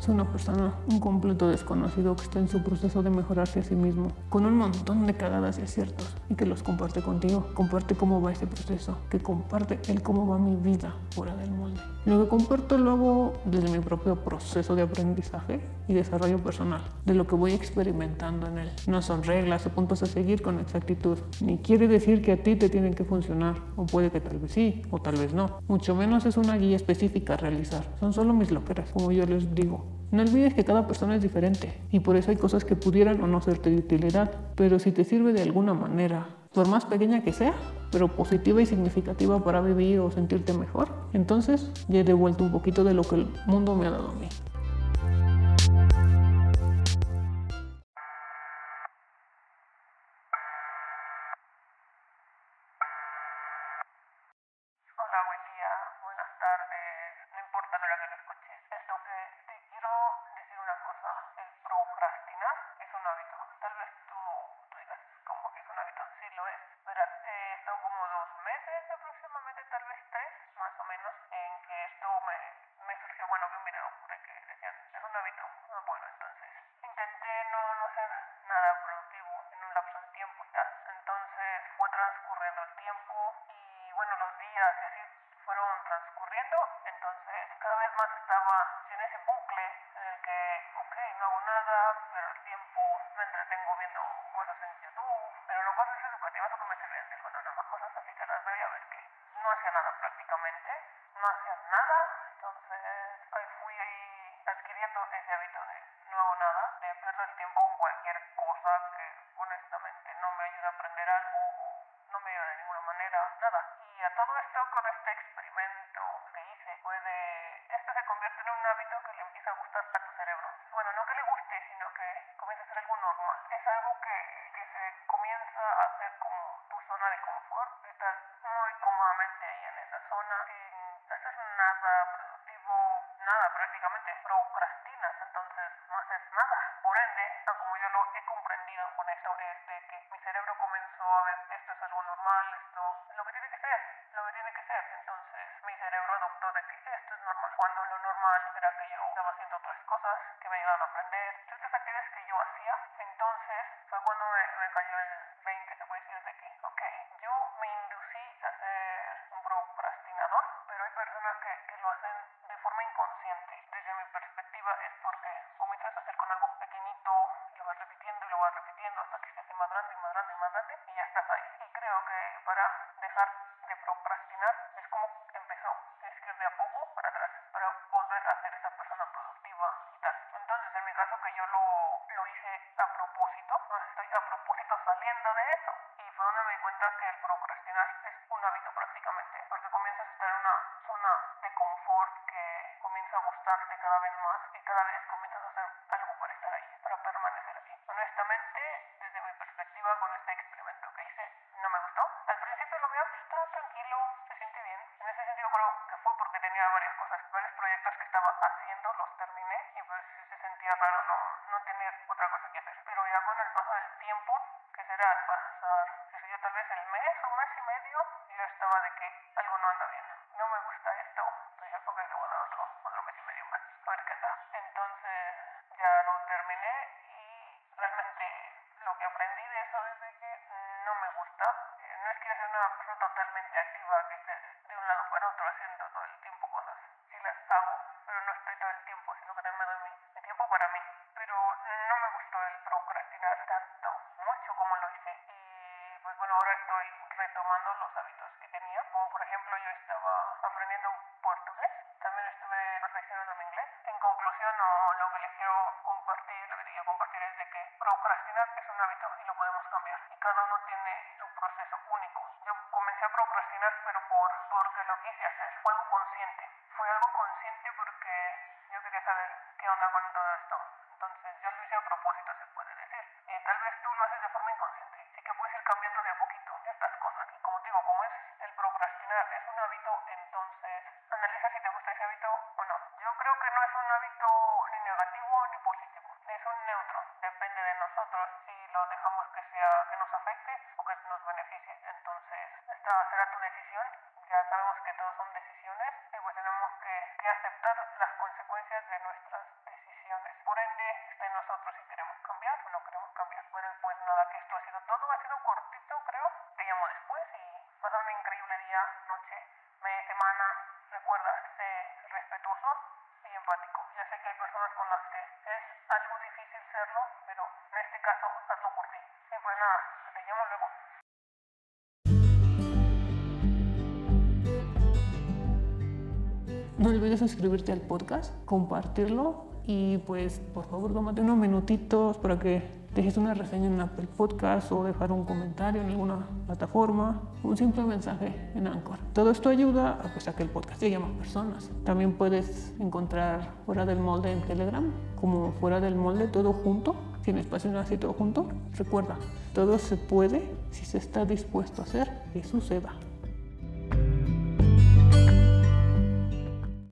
Es una persona, un completo desconocido que está en su proceso de mejorarse a sí mismo, con un montón de cagadas y aciertos, y que los comparte contigo. Comparte cómo va ese proceso, que comparte el cómo va mi vida fuera del molde. Lo que comparto lo hago desde mi propio proceso de aprendizaje y desarrollo personal, de lo que voy experimentando en él. No son reglas o puntos a seguir con exactitud, ni quiere decir que a ti te tienen que funcionar, o puede que tal vez sí, o tal vez no. Mucho menos es una guía específica a realizar, son solo mis loqueras, como yo les digo. No olvides que cada persona es diferente y por eso hay cosas que pudieran o no serte de utilidad, pero si te sirve de alguna manera, por más pequeña que sea, pero positiva y significativa para vivir o sentirte mejor, entonces ya he devuelto un poquito de lo que el mundo me ha dado a mí. Bueno, entonces intenté no, no hacer nada productivo en un lapso de tiempo y tal. Entonces fue transcurriendo el tiempo y bueno, los días y así fueron transcurriendo, entonces cada vez más estaba en ese bucle en el que, ok, no hago nada, pero el tiempo me entretengo viendo cosas en YouTube, pero no cosas educativas o que me sirven, nada más cosas así que las veía ver que no hacía nada prácticamente, no hacía nada, entonces ahí fui ahí adquiriendo ese hábito de no hago nada, de pierdo el tiempo con cualquier cosa que honestamente no me ayuda a aprender algo o no me ayuda de ninguna manera, nada. Y a todo esto con este experimento que hice fue de... Esto se convierte en un hábito que le empieza a gustar a tu cerebro. Bueno, no que le guste, sino que comienza a ser algo normal. Es algo que, que se comienza a hacer como tu zona de confort. Estás muy cómodamente ahí en esa zona, sin hacer nada nada prácticamente. Procrastinas, entonces no haces nada. Por ende, como yo lo he comprendido con esto, es de que mi cerebro comenzó a ver esto es algo normal, esto es lo que tiene que ser, lo que tiene que ser. Entonces mi cerebro adoptó de que esto es normal. Cuando lo normal era que yo estaba haciendo otras cosas que me ayudaban a aprender, ciertas actividades que yo hacía. Entonces fue cuando me, me cayó el 20, se puede decir, de que, ok, yo me inducí a ser un procrastinador, pero hay personas que, que lo hacen de forma inconsciente. Desde mi perspectiva es porque comienzas a hacer con algo pequeñito, lo vas repitiendo y lo vas repitiendo hasta que se hace más grande y más grande y más grande y ya estás ahí. Y creo que para dejar de procrastinar es como empezó, es que de a poco para atrás, para volver a ser esa persona productiva y tal. Entonces en mi caso que yo lo, lo hice a propósito, estoy a propósito saliendo de eso y fue donde me di cuenta que el procrastinar es un hábito prácticamente, porque comienzas a estar en una zona de confort que comienza a gustarte cada vez más y cada vez comienzas a hacer algo para estar ahí, para permanecer ahí. Honestamente, desde con este experimento que hice, no me gustó. Al principio lo veo, está tranquilo, se siente bien. En ese sentido creo que fue porque tenía varias cosas, varios proyectos que estaba haciendo, los terminé y pues se sentía raro no, no tener otra cosa que hacer. Pero ya con el paso del tiempo, que será al pasar, qué sé yo, tal vez el mes o mes y medio, yo estaba de que algo no anda bien. No me gusta una persona totalmente activa que esté de un lado para otro haciendo todo el tiempo cosas. Sí las hago, pero no estoy todo el tiempo, sino que también me doy mi, mi tiempo para mí. Pero no me gustó el procrastinar tanto, mucho como lo hice. Y pues bueno, ahora estoy retomando los hábitos que tenía. Como por ejemplo, yo estaba aprendiendo portugués. También estuve perfeccionando mi inglés. En conclusión, o lo que les quiero compartir, lo que te quiero compartir es de que procrastinar es un hábito y lo podemos cambiar. Y cada uno tiene su proceso pero por, porque lo quise hacer. Fue algo consciente. Fue algo consciente porque yo quería saber qué onda con todo esto. Entonces yo lo hice a propósito, se puede decir. Eh, tal vez tú lo haces de forma inconsciente. Sí que puedes ir cambiando de a poquito estas cosas. Y como te digo, como es el procrastinar, es un hábito, entonces analiza si te gusta ese hábito o no. Yo creo que no es un hábito ni negativo ni positivo. Es un neutro. Depende de nosotros si lo dejamos que sea y aceptar las consecuencias de nuestras decisiones. Por ende, está en nosotros si queremos cambiar o no queremos cambiar. Bueno, pues nada, que esto ha sido todo. Ha sido cortito, creo. Te llamo después y pasa un increíble día, noche, mes, semana. Recuerda, sé respetuoso y empático. Ya sé que hay personas con las que es algo difícil serlo, pero en este caso, hazlo por ti. Y pues nada, te llamo luego. No olvides suscribirte al podcast, compartirlo y pues por favor tómate unos minutitos para que dejes una reseña en Apple Podcast o dejar un comentario en alguna plataforma, un simple mensaje en Anchor. Todo esto ayuda a, pues, a que el podcast llegue a más personas. También puedes encontrar fuera del molde en Telegram, como fuera del molde todo junto, sin espacio así todo junto. Recuerda, todo se puede si se está dispuesto a hacer que suceda.